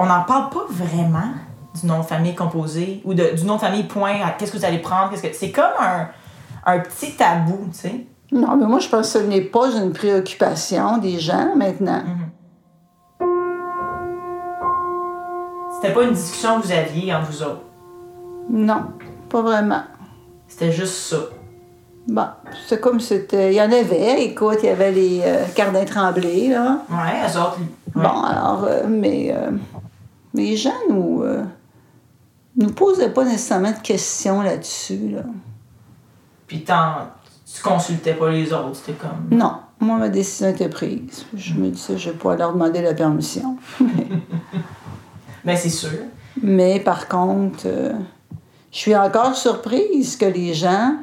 on n'en parle pas vraiment du nom de famille composé ou de, du nom de famille point, qu'est-ce que vous allez prendre, qu'est-ce que c'est comme un, un petit tabou, tu sais. Non, mais moi, je pense que ce n'est pas une préoccupation des gens maintenant. Mm-hmm. C'était pas une discussion que vous aviez entre vous autres? Non, pas vraiment. C'était juste ça. Bon, c'est comme c'était. Il y en avait, écoute, il y avait les euh, Cardins Tremblay, là. Ouais, eux autres. ouais. Bon, alors, euh, mais euh, les gens nous. euh, nous posaient pas nécessairement de questions là-dessus, là. Puis tu consultais pas les autres, c'était comme. Non, moi, ma décision était prise. Je me disais, je vais pas leur demander la permission. Ben c'est sûr. Mais par contre, euh, je suis encore surprise que les gens,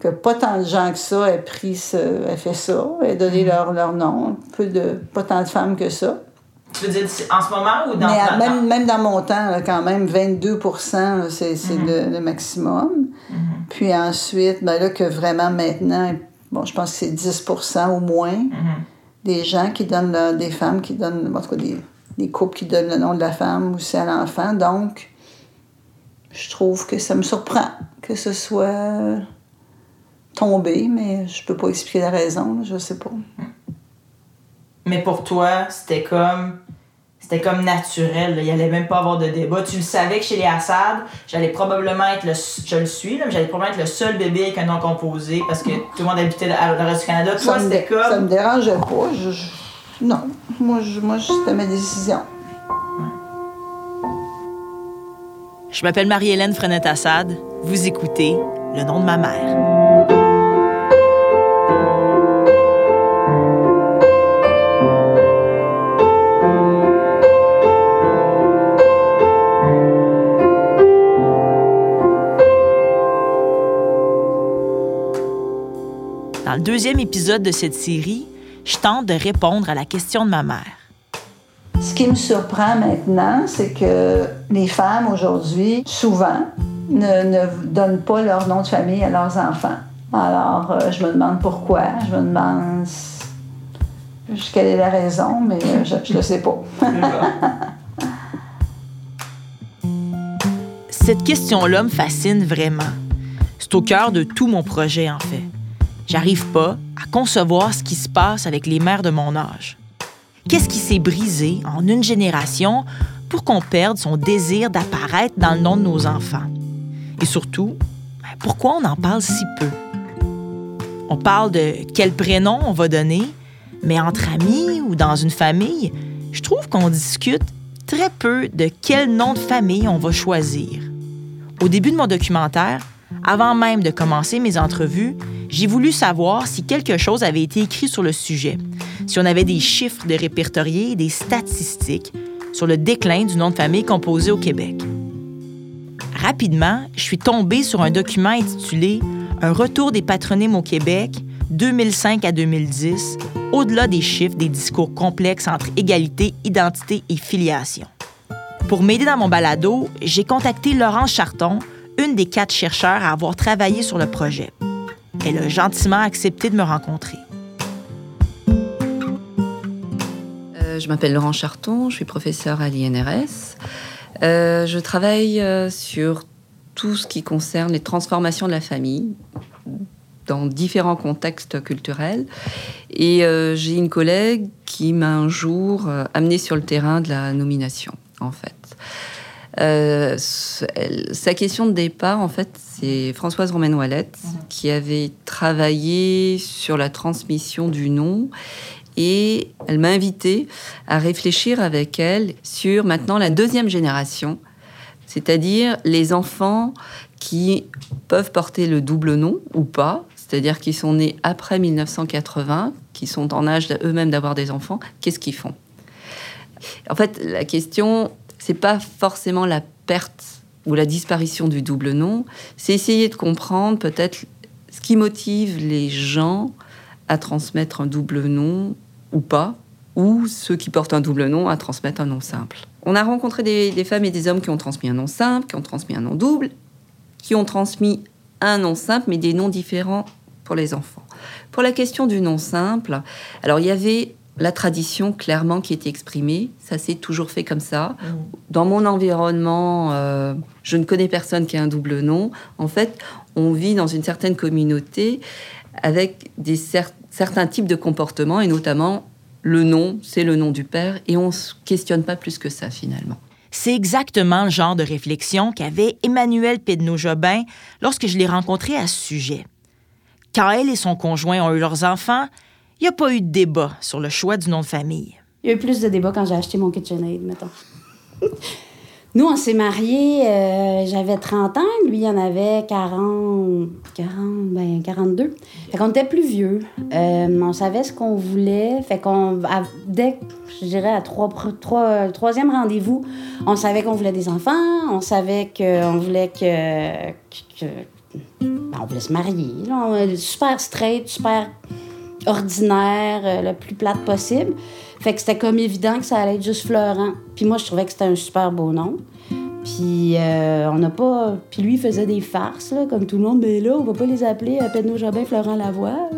que pas tant de gens que ça aient pris ce, aient fait ça, aient donné leur, leur nom. Peu de, pas tant de femmes que ça. Tu veux dire en ce moment ou dans Mais dans- même, même dans mon temps, là, quand même, 22 là, c'est c'est le, le maximum. Puis ensuite, ben là, que vraiment maintenant, bon, je pense que c'est 10 au moins Mhm. des gens qui donnent, des femmes qui donnent, en tout cas, des, des couples qui donnent le nom de la femme aussi à l'enfant. Donc, je trouve que ça me surprend que ce soit tombé, mais je peux pas expliquer la raison, là, je sais pas. Mais pour toi, c'était comme. C'était comme naturel. là. Il allait même pas avoir de débat. Tu le savais que chez les Assad, j'allais probablement être le. Je le suis, là, mais j'allais probablement être le seul bébé avec un nom composé parce que tout le monde habitait à- dans le reste du Canada. Toi, ça, me, c'était ça comme. me dérangeait pas. Je- je- non, moi, je, moi c'était ma décision. Je m'appelle Marie-Hélène Frenette-Assad. Vous écoutez Le nom de ma mère. Deuxième épisode de cette série, je tente de répondre à la question de ma mère. Ce qui me surprend maintenant, c'est que les femmes aujourd'hui, souvent, ne, ne donnent pas leur nom de famille à leurs enfants. Alors, euh, je me demande pourquoi. Je me demande quelle est la raison, mais euh, je ne le sais pas. Cette question-là me fascine vraiment. C'est au cœur de tout mon projet, en fait. J'arrive pas à concevoir ce qui se passe avec les mères de mon âge. Qu'est-ce qui s'est brisé en une génération pour qu'on perde son désir d'apparaître dans le nom de nos enfants? Et surtout, ben, pourquoi on en parle si peu? On parle de quel prénom on va donner, mais entre amis ou dans une famille, je trouve qu'on discute très peu de quel nom de famille on va choisir. Au début de mon documentaire, avant même de commencer mes entrevues, j'ai voulu savoir si quelque chose avait été écrit sur le sujet, si on avait des chiffres de répertoriés des statistiques sur le déclin du nom de famille composé au Québec. Rapidement, je suis tombée sur un document intitulé Un retour des patronymes au Québec 2005 à 2010, au-delà des chiffres des discours complexes entre égalité, identité et filiation. Pour m'aider dans mon balado, j'ai contacté Laurence Charton, une des quatre chercheurs à avoir travaillé sur le projet. Elle a gentiment accepté de me rencontrer. Euh, je m'appelle Laurent Charton, je suis professeur à l'INRS. Euh, je travaille euh, sur tout ce qui concerne les transformations de la famille dans différents contextes culturels. Et j'ai une collègue qui m'a un jour euh, amené sur le terrain de la nomination, en fait. Euh, sa question de départ, en fait, c'est Françoise Romaine Ouellette qui avait travaillé sur la transmission du nom et elle m'a invité à réfléchir avec elle sur maintenant la deuxième génération, c'est-à-dire les enfants qui peuvent porter le double nom ou pas, c'est-à-dire qui sont nés après 1980, qui sont en âge eux-mêmes d'avoir des enfants, qu'est-ce qu'ils font? En fait, la question, c'est pas forcément la perte ou la disparition du double nom, c'est essayer de comprendre peut-être ce qui motive les gens à transmettre un double nom ou pas, ou ceux qui portent un double nom à transmettre un nom simple. On a rencontré des, des femmes et des hommes qui ont transmis un nom simple, qui ont transmis un nom double, qui ont transmis un nom simple, mais des noms différents pour les enfants. Pour la question du nom simple, alors il y avait la tradition clairement qui était exprimée. Ça s'est toujours fait comme ça. Dans mon environnement, euh, je ne connais personne qui a un double nom. En fait, on vit dans une certaine communauté avec des certains types de comportements et notamment le nom, c'est le nom du père et on ne se questionne pas plus que ça finalement. C'est exactement le genre de réflexion qu'avait Emmanuel Pedneau-Jobin lorsque je l'ai rencontré à ce sujet. Quand elle et son conjoint ont eu leurs enfants, il n'y a pas eu de débat sur le choix du nom de famille. Il y a eu plus de débats quand j'ai acheté mon KitchenAid, mettons. Nous, on s'est mariés, euh, j'avais 30 ans, lui, il en avait 40, 40, ben 42. Fait qu'on était plus vieux. Euh, on savait ce qu'on voulait. Fait qu'on, dès, je dirais, à trois, trois, troisième rendez-vous, on savait qu'on voulait des enfants, on savait qu'on voulait que, ben, on voulait se marier. super straight, super ordinaire, euh, le plus plate possible. Fait que c'était comme évident que ça allait être juste Florent. Puis moi, je trouvais que c'était un super beau nom. Puis euh, on n'a pas. Puis lui, il faisait des farces, là, comme tout le monde. Mais là, on va pas les appeler euh, Pedno Jobin, Florent Lavoie.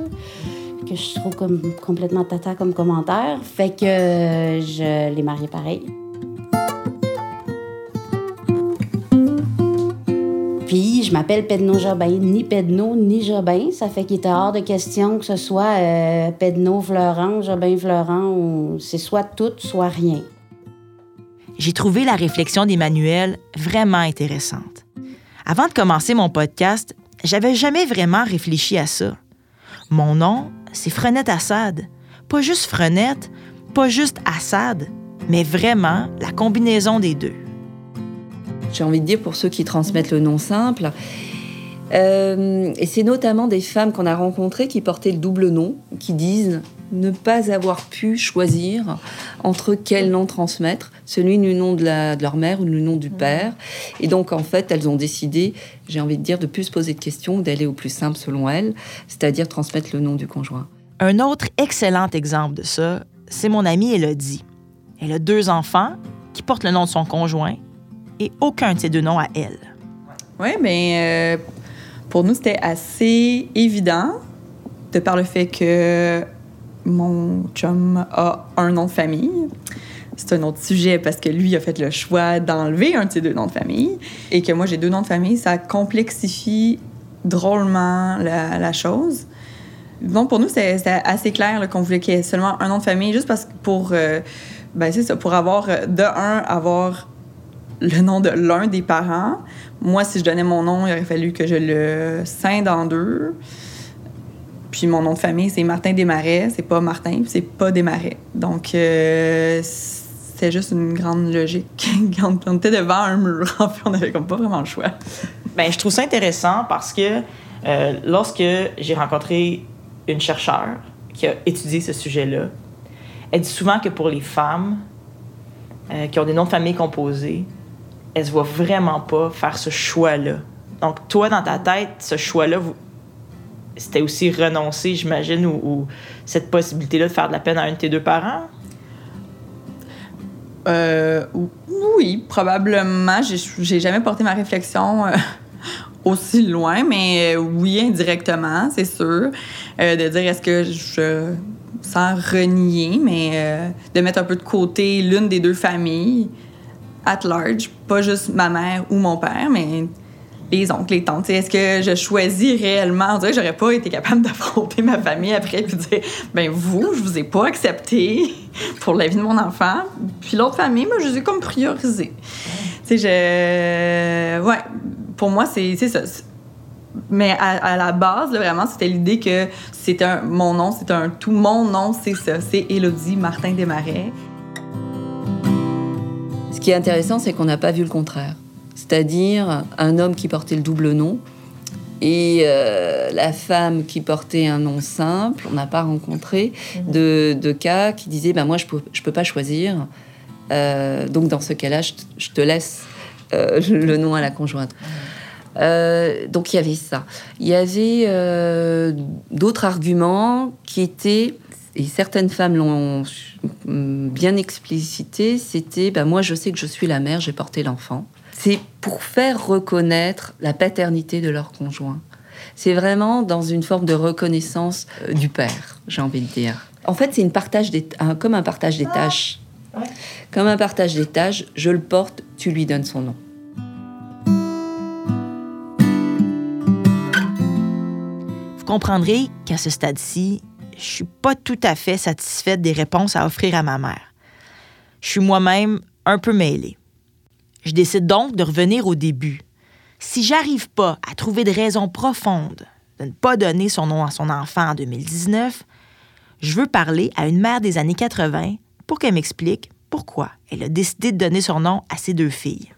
Que je trouve comme complètement tata comme commentaire. Fait que je l'ai marié pareil. Puis, je m'appelle Pedno Jobin, ni Pedno, ni Jobin. Ça fait qu'il était hors de question que ce soit euh, Pedno Florent, Jobin Florent, ou c'est soit tout, soit rien. J'ai trouvé la réflexion d'Emmanuel vraiment intéressante. Avant de commencer mon podcast, j'avais jamais vraiment réfléchi à ça. Mon nom, c'est Frenette Assad. Pas juste Frenette, pas juste Assad, mais vraiment la combinaison des deux j'ai envie de dire, pour ceux qui transmettent le nom simple. Euh, et c'est notamment des femmes qu'on a rencontrées qui portaient le double nom, qui disent ne pas avoir pu choisir entre quel nom transmettre, celui du nom de, la, de leur mère ou le nom du père. Et donc, en fait, elles ont décidé, j'ai envie de dire, de plus se poser de questions, d'aller au plus simple selon elles, c'est-à-dire transmettre le nom du conjoint. Un autre excellent exemple de ça, c'est mon amie Elodie. Elle a deux enfants qui portent le nom de son conjoint et aucun de ces deux noms à elle. Oui, mais euh, pour nous, c'était assez évident, de par le fait que mon chum a un nom de famille. C'est un autre sujet parce que lui a fait le choix d'enlever un de ses deux noms de famille et que moi j'ai deux noms de famille, ça complexifie drôlement la, chose. Donc pour nous, c'est assez clair qu'on voulait qu'il y ait seulement un nom de famille, juste parce que pour, euh, ben pour avoir de un, avoir le nom de l'un des parents. Moi, si je donnais mon nom, il aurait fallu que je le scinde en deux. Puis mon nom de famille, c'est Martin Desmarais. C'est pas Martin, c'est pas Desmarais. Donc, euh, c'est juste une grande logique. On était devant un mur, en fait, on avait comme pas vraiment le choix. Ben, je trouve ça intéressant parce que euh, lorsque j'ai rencontré une chercheure qui a étudié ce sujet-là, elle dit souvent que pour les femmes euh, qui ont des noms de famille composés, elle se voit vraiment pas faire ce choix-là. Donc, toi, dans ta tête, ce choix-là, c'était aussi renoncer, j'imagine, ou, cette possibilité-là de faire de la peine à un de tes deux parents? Euh, oui, probablement. J'ai jamais porté ma réflexion euh, aussi loin, mais euh, oui, indirectement, c'est sûr. de dire est-ce que je, sans renier, mais de mettre un peu de côté l'une des deux familles, at large, pas juste ma mère ou mon père, mais les oncles, les tantes. Est-ce que je choisis réellement? On dirait que j'aurais pas été capable d'affronter ma famille après et dire ben vous, je vous ai pas accepté pour la vie de mon enfant. Puis l'autre famille, moi, je les ai comme priorisé. Tu je. Ouais, pour moi, c'est ça. Mais à, la base, vraiment, c'était l'idée que un, mon nom, c'est un tout. Mon nom, c'est ça. C'est Élodie Martin Desmarais. Ce qui est intéressant, c'est qu'on n'a pas vu le contraire. C'est-à-dire un homme qui portait le double nom et euh, la femme qui portait un nom simple. On n'a pas rencontré mhm. de, cas qui disaient ben, Moi, je ne peux, je peux pas choisir. Euh, donc, dans ce cas-là, je, te laisse euh, le nom à la conjointe. donc il y avait ça. Il y avait d'autres arguments qui étaient et certaines femmes l'ont bien explicité, c'était bah, moi je sais que je suis la mère, j'ai porté l'enfant. C'est pour faire reconnaître la paternité de leur conjoint. C'est vraiment dans une forme de reconnaissance euh, du père, j'ai envie de dire. En fait, c'est une partage des, un- comme un partage des tâches. Ouais. Comme un partage des tâches, je le porte, tu lui donnes son nom. Vous comprendrez qu'à ce stade-ci, je suis pas tout à fait satisfaite des réponses à offrir à ma mère. Je suis moi-même un peu mêlée. Je décide donc de revenir au début. Si j'arrive pas à trouver de raison profonde de ne pas donner son nom à son enfant en 2019, je veux parler à une mère des années 80 pour qu'elle m'explique pourquoi elle a décidé de donner son nom à ses deux filles.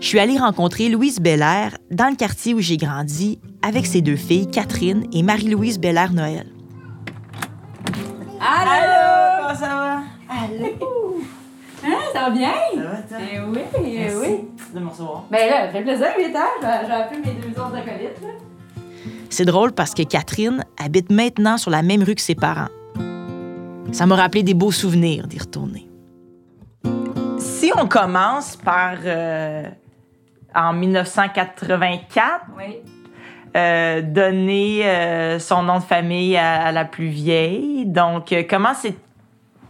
Je suis allée rencontrer Louise Belair dans le quartier où j'ai grandi avec ses deux filles, Catherine et Marie-Louise Belair-Noël. Allô! Comment ça va? Hein, ça va bien? Ça va, toi? Eh oui, eh Merci oui. de me recevoir. Ben là, fait plaisir, Vita. J'ai appelé mes deux autres acolytes. C'est drôle parce que Catherine habite maintenant sur la même rue que ses parents. Ça m'a rappelé des beaux souvenirs d'y retourner. Si on commence par euh, en 1984, Oui. euh, donner euh, son nom de famille à, à la plus vieille. Donc, euh, comment c'est,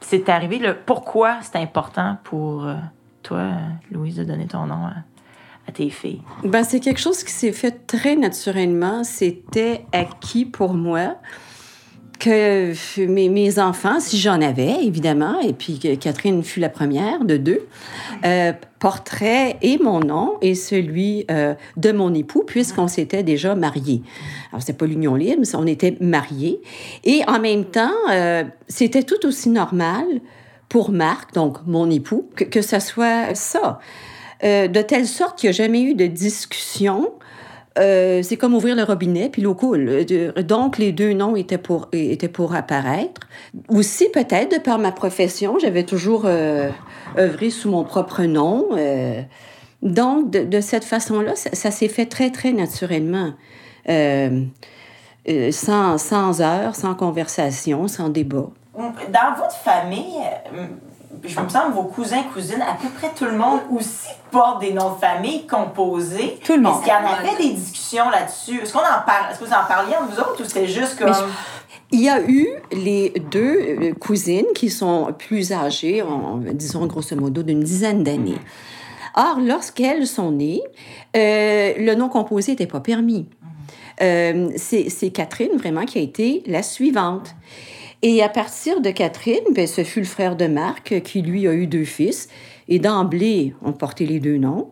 c'est arrivé? Le, pourquoi c'est important pour euh, toi, Louise, de donner ton nom à, à tes filles? Ben, c'est quelque chose qui s'est fait très naturellement. C'était acquis pour moi que mes, mes enfants, si j'en avais, évidemment, et puis que Catherine fut la première de deux, euh, et mon nom et celui euh, de mon époux, puisqu'on s'était déjà mariés. Alors, c'était pas l'union libre, on était mariés. Et en même temps, euh, c'était tout aussi normal pour Marc, donc mon époux, que, que ce soit ça. Euh, de telle sorte qu'il n'y a jamais eu de discussion. Euh, c'est comme ouvrir le robinet, puis l'eau coule. Euh, Donc, les deux noms étaient pour, étaient pour apparaître. Aussi, peut-être, de par ma profession, j'avais toujours euh, œuvré sous mon propre nom. donc, de, cette façon-là, ça, ça s'est fait très, très naturellement. Sans, sans heures, sans conversation, sans débat. Dans votre famille, euh, je me semble vos cousins, cousines, à peu près tout le monde aussi porte des noms de famille composés. Tout le monde. Est-ce qu'il y en avait des discussions là-dessus? Est-ce qu'on en parle? Est-ce que vous en parliez entre vous autres ou c'était juste comme. Il y a eu les deux euh, cousines qui sont plus âgées, en, disons grosso modo d'une dizaine d'années. Or, lorsqu'elles sont nées, euh, le nom composé n'était pas permis. Euh, c'est c'est Catherine vraiment qui a été la suivante. Et à partir de Catherine, ben, ce fut le frère de Marc qui, lui, a eu deux fils. Et d'emblée, on portait les deux noms.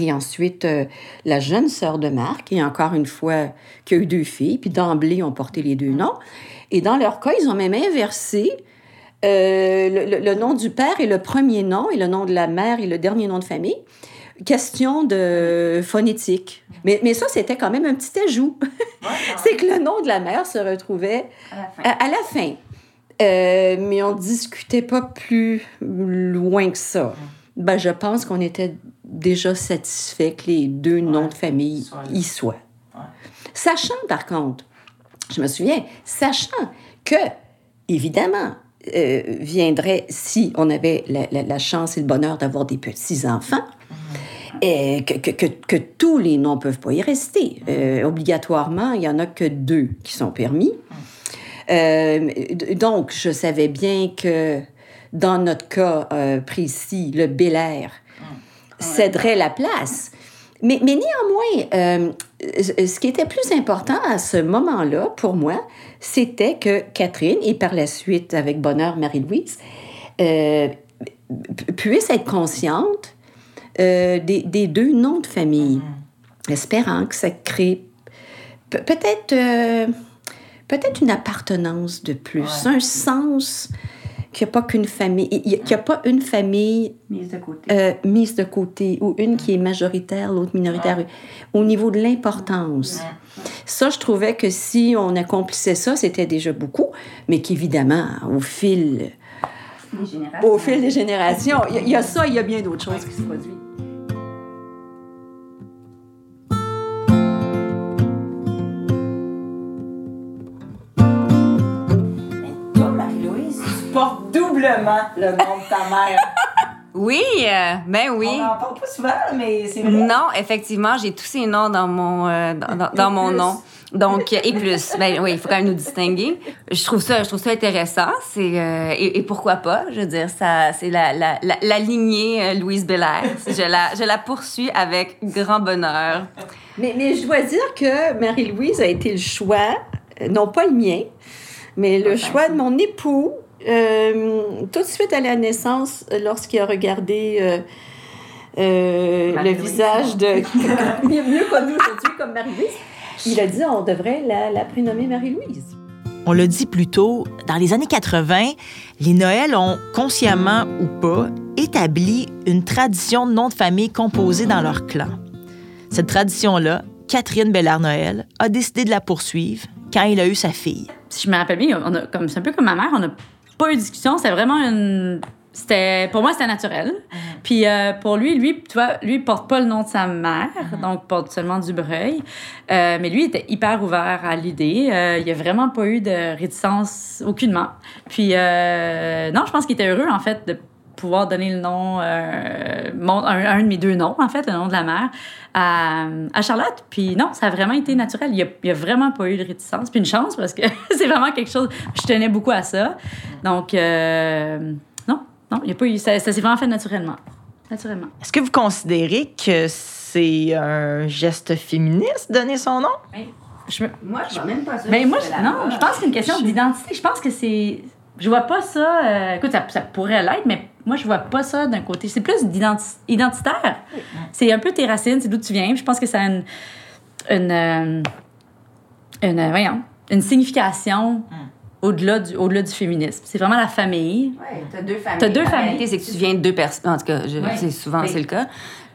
Et ensuite, euh, la jeune sœur de Marc, et encore une fois, qui a eu deux filles, puis d'emblée, on portait les deux noms. Et dans leur cas, ils ont même inversé euh, le- le nom du père et le premier nom, et le nom de la mère et le dernier nom de famille. Question de phonétique. Mais, mais ça, c'était quand même un petit ajout. C'est que le nom de la mère se retrouvait à, à la fin. Euh, mais on discutait pas plus loin que ça. Ben, je pense qu'on était déjà satisfait que les deux noms de famille y soient. Ouais. Sachant, par contre, je me souviens, sachant que, évidemment, euh, viendrait, si on avait la, la- la chance et le bonheur d'avoir des petits-enfants, et que, que, que, que tous les noms ne peuvent pas y rester. Euh, obligatoirement, il n'y en a que deux qui sont permis. Euh, d- donc, je savais bien que dans notre cas euh, précis, le Bel Air céderait la place. Mais, mais néanmoins, euh, ce qui était plus important à ce moment-là, pour moi, c'était que Catherine, et par la suite, avec bonheur, Marie-Louise, euh, pu- puisse être consciente euh, des, des deux noms de famille, espérant que ça crée pe- peut-être euh, peut-être une appartenance de plus, un sens qu'il n'y a pas qu'une famille, qu'il n'y a pas une famille Mise de côté. euh, mise de côté ou une qui est majoritaire, l'autre minoritaire, au niveau de l'importance. Ça, je trouvais que si on accomplissait ça, c'était déjà beaucoup, mais qu'évidemment, au fil, au fil des générations, il y y, a ça, il y a bien d'autres choses qui se produisent. Doublement le nom de ta mère. Oui, euh, ben oui. On n'en parle pas souvent, mais c'est vrai. Non, effectivement, j'ai tous ces noms dans mon, euh, dans, dans- dans mon nom. Donc, et plus. Ben oui, il faut quand même nous distinguer. Je trouve ça, je trouve ça intéressant. C'est, euh, et, et pourquoi pas? Je veux dire, ça, c'est la, la, la, la lignée euh, Louise Belair. Je la, je la poursuis avec grand bonheur. Mais, mais je dois dire que Marie-Louise a été le choix, euh, non pas le mien, mais le choix de mon époux. Euh, tout de suite à la naissance, euh, lorsqu'il a regardé euh, euh, le visage de. mieux, mieux connu aujourd'hui comme Marie-Louise, il a dit on devrait la, la prénommer Marie-Louise. On l'a dit plus tôt, dans les années 80, les Noëls ont, consciemment ou pas, établi une tradition de nom de famille composée dans leur clan. Cette tradition-là, Catherine Bellard-Noël a décidé de la poursuivre quand il a eu sa fille. si je me rappelle bien, on a, comme, c'est un peu comme ma mère, on n'a pas eu de discussion. C'était vraiment une. C'était, pour moi, c'était naturel. Puis euh, pour lui, lui, tu vois, lui, porte pas le nom de sa mère, donc il porte seulement Dubreuil. Euh, mais lui, il était hyper ouvert à l'idée. Euh, il n'y a vraiment pas eu de réticence, aucunement. Puis euh, non, je pense qu'il était heureux, en fait, de pouvoir donner le nom, euh, mon- un, un de mes deux noms, en fait, le nom de la mère, à, à Charlotte. Puis non, ça a vraiment été naturel. Il n'y a, il y a vraiment pas eu de réticence. Puis une chance, parce que c'est vraiment quelque chose. Je tenais beaucoup à ça. Donc, euh, non, non, il y a pas eu. Ça, ça s'est vraiment fait naturellement. Naturellement. Est-ce que vous considérez que c'est un geste féministe donner son nom? Je me- Moi, je suis même pas sûre. Ben moi, je- non, je pense que c'est une question d'identité. Je pense que c'est. Je vois pas ça. euh, écoute, ça, ça pourrait l'être, mais moi, je vois pas ça d'un côté. C'est plus identitaire. C'est un peu tes racines, c'est d'où tu viens. Je pense que ça a une. Une. euh, une, euh, voyons, une signification au-delà du, au-delà du féminisme. C'est vraiment la famille. Ouais, t'as deux familles. T'as deux La familles. réalité, c'est que tu viens de deux personnes. En tout cas, c'est souvent Oui. c'est le cas.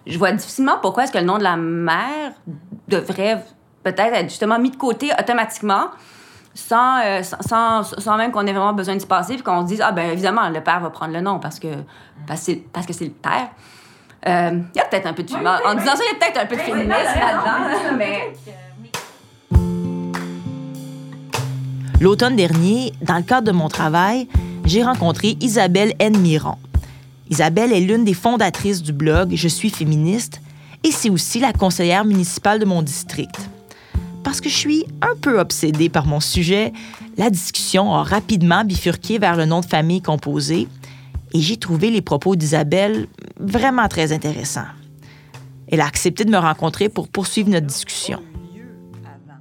Je vois difficilement pourquoi est-ce que le nom de la mère devrait peut-être être justement mis de côté automatiquement. Sans, euh, sans, sans, sans même qu'on ait vraiment besoin de se passer, puis qu'on se dise, ah ben évidemment, le père va prendre le nom parce que parce parce que c'est le père. Euh, Il y a peut-être un peu de féminisme. en disant ça, il y a peut-être un peu de féminisme là-dedans. mais... L'automne dernier, dans le cadre de mon travail, j'ai rencontré Isabelle N. Miron. Isabelle est l'une des fondatrices du blog Je suis féministe et c'est aussi la conseillère municipale de mon district. Parce que je suis un peu obsédée par mon sujet, la discussion a rapidement bifurqué vers le nom de famille composé et j'ai trouvé les propos d'Isabelle vraiment très intéressants. Elle a accepté de me rencontrer pour poursuivre notre discussion.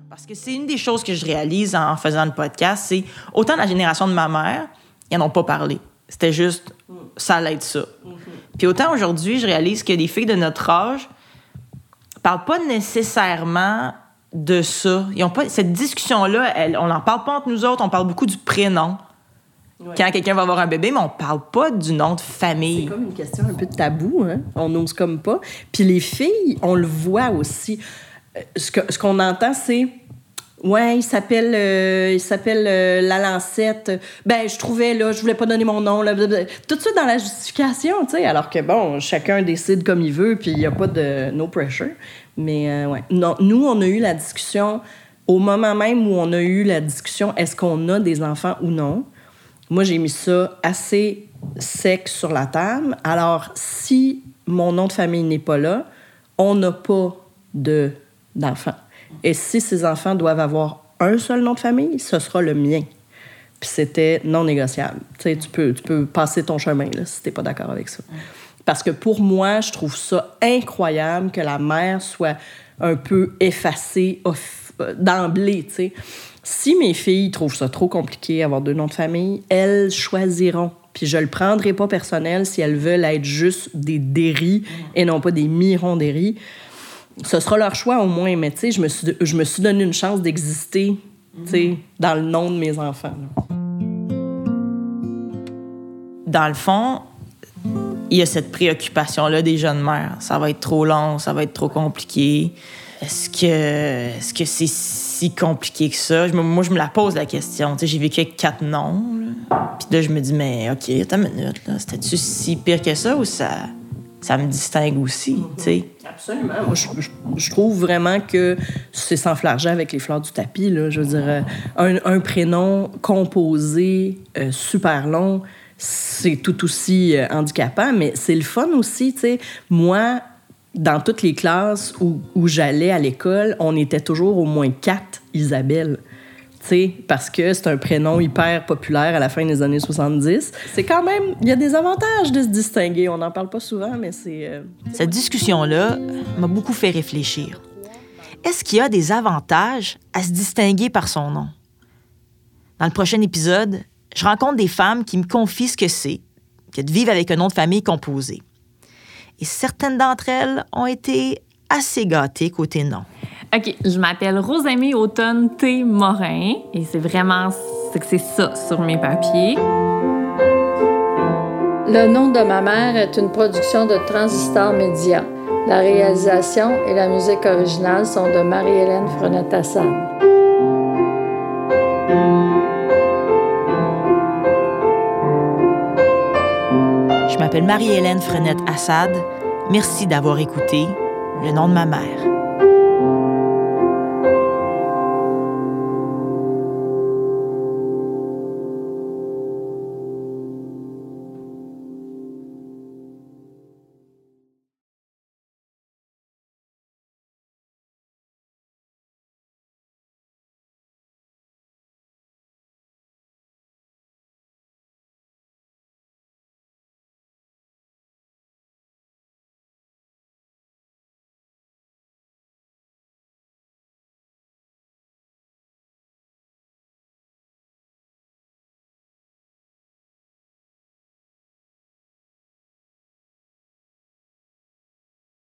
Parce que c'est une des choses que je réalise en faisant le podcast, c'est autant la génération de ma mère, ils n'en ont pas parlé. C'était juste, ça allait être ça. Puis autant aujourd'hui, je réalise que les filles de notre âge parlent pas nécessairement de ça. Ils ont pas, cette discussion-là, on n'en parle pas entre nous autres, on parle beaucoup du prénom. Quand quelqu'un va avoir un bébé, mais on parle pas du nom de C'est famille. comme une question un peu de tabou, hein? On n'ose comme pas. Puis les filles, on le voit aussi. Euh, Ce que- ce qu'on entend, c'est Ouais, il s'appelle euh, il s'appelle euh, la lancette. Ben, je trouvais là, je voulais pas donner mon nom là, blablabla. tout ça dans la justification, tu sais, alors que bon, chacun décide comme il veut puis il y a pas de no pressure. Mais euh, ouais, nous on a eu la discussion au moment même où on a eu la discussion est-ce qu'on a des enfants ou non? Moi, j'ai mis ça assez sec sur la table. Alors, si mon nom de famille n'est pas là, on n'a pas de d'enfants. Et si ces enfants doivent avoir un seul nom de famille, ce sera le mien. Puis c'était non négociable. Tu sais, peux, tu peux passer ton chemin là, si tu n'es pas d'accord avec ça. Parce que pour moi, je trouve ça incroyable que la mère soit un peu effacée euh, d'emblée, tu sais. Si mes filles trouvent ça trop compliqué avoir deux noms de famille, elles choisiront. Puis je le prendrai pas personnel si elles veulent être juste des déris et non pas des mirons-déris. Ce sera leur choix au moins, mais tu sais, je me suis, je me suis donné une chance d'exister, tu sais, dans le nom de mes enfants. là. dans le fond, il y a cette préoccupation-là des jeunes mères. Ça va être trop long, ça va être trop compliqué. Est-ce que est-ce que c'est si compliqué que ça? Moi, je me la pose la question. J'ai vécu avec quatre noms. Puis là, je me dis, mais OK, attends une minute. C'était-tu si pire que ça ou ça, ça me distingue aussi? Absolument. Moi, je, trouve vraiment que c'est s'enflarger avec les fleurs du tapis. Je veux dire, euh, un, un prénom composé euh, super long, c'est tout aussi euh, handicapant, mais c'est le fun aussi. tu sais. Moi, dans toutes les classes où, j'allais à l'école, on était toujours au moins quatre Isabelle. Tu sais, parce que c'est un prénom hyper populaire à la fin des années 70. C'est quand même, il y a des avantages de se distinguer. On n'en parle pas souvent, mais c'est. euh, Cette discussion-là m'a beaucoup fait réfléchir. Est-ce qu'il y a des avantages à se distinguer par son nom? Dans le prochain épisode, je rencontre des femmes qui me confient ce que c'est que de vivre avec un nom de famille composé. Et certaines d'entre elles ont été assez gâtées côté nom. OK, je m'appelle Rosamie Automne T. Morin et c'est vraiment c'est que c'est ça sur mes papiers. Le nom de ma mère est une production de Transistor Média. La réalisation et la musique originale sont de Marie-Hélène Frenette-Assad. M'appelle Marie-Hélène Frenette-Assad. Merci d'avoir écouté Le nom de ma mère.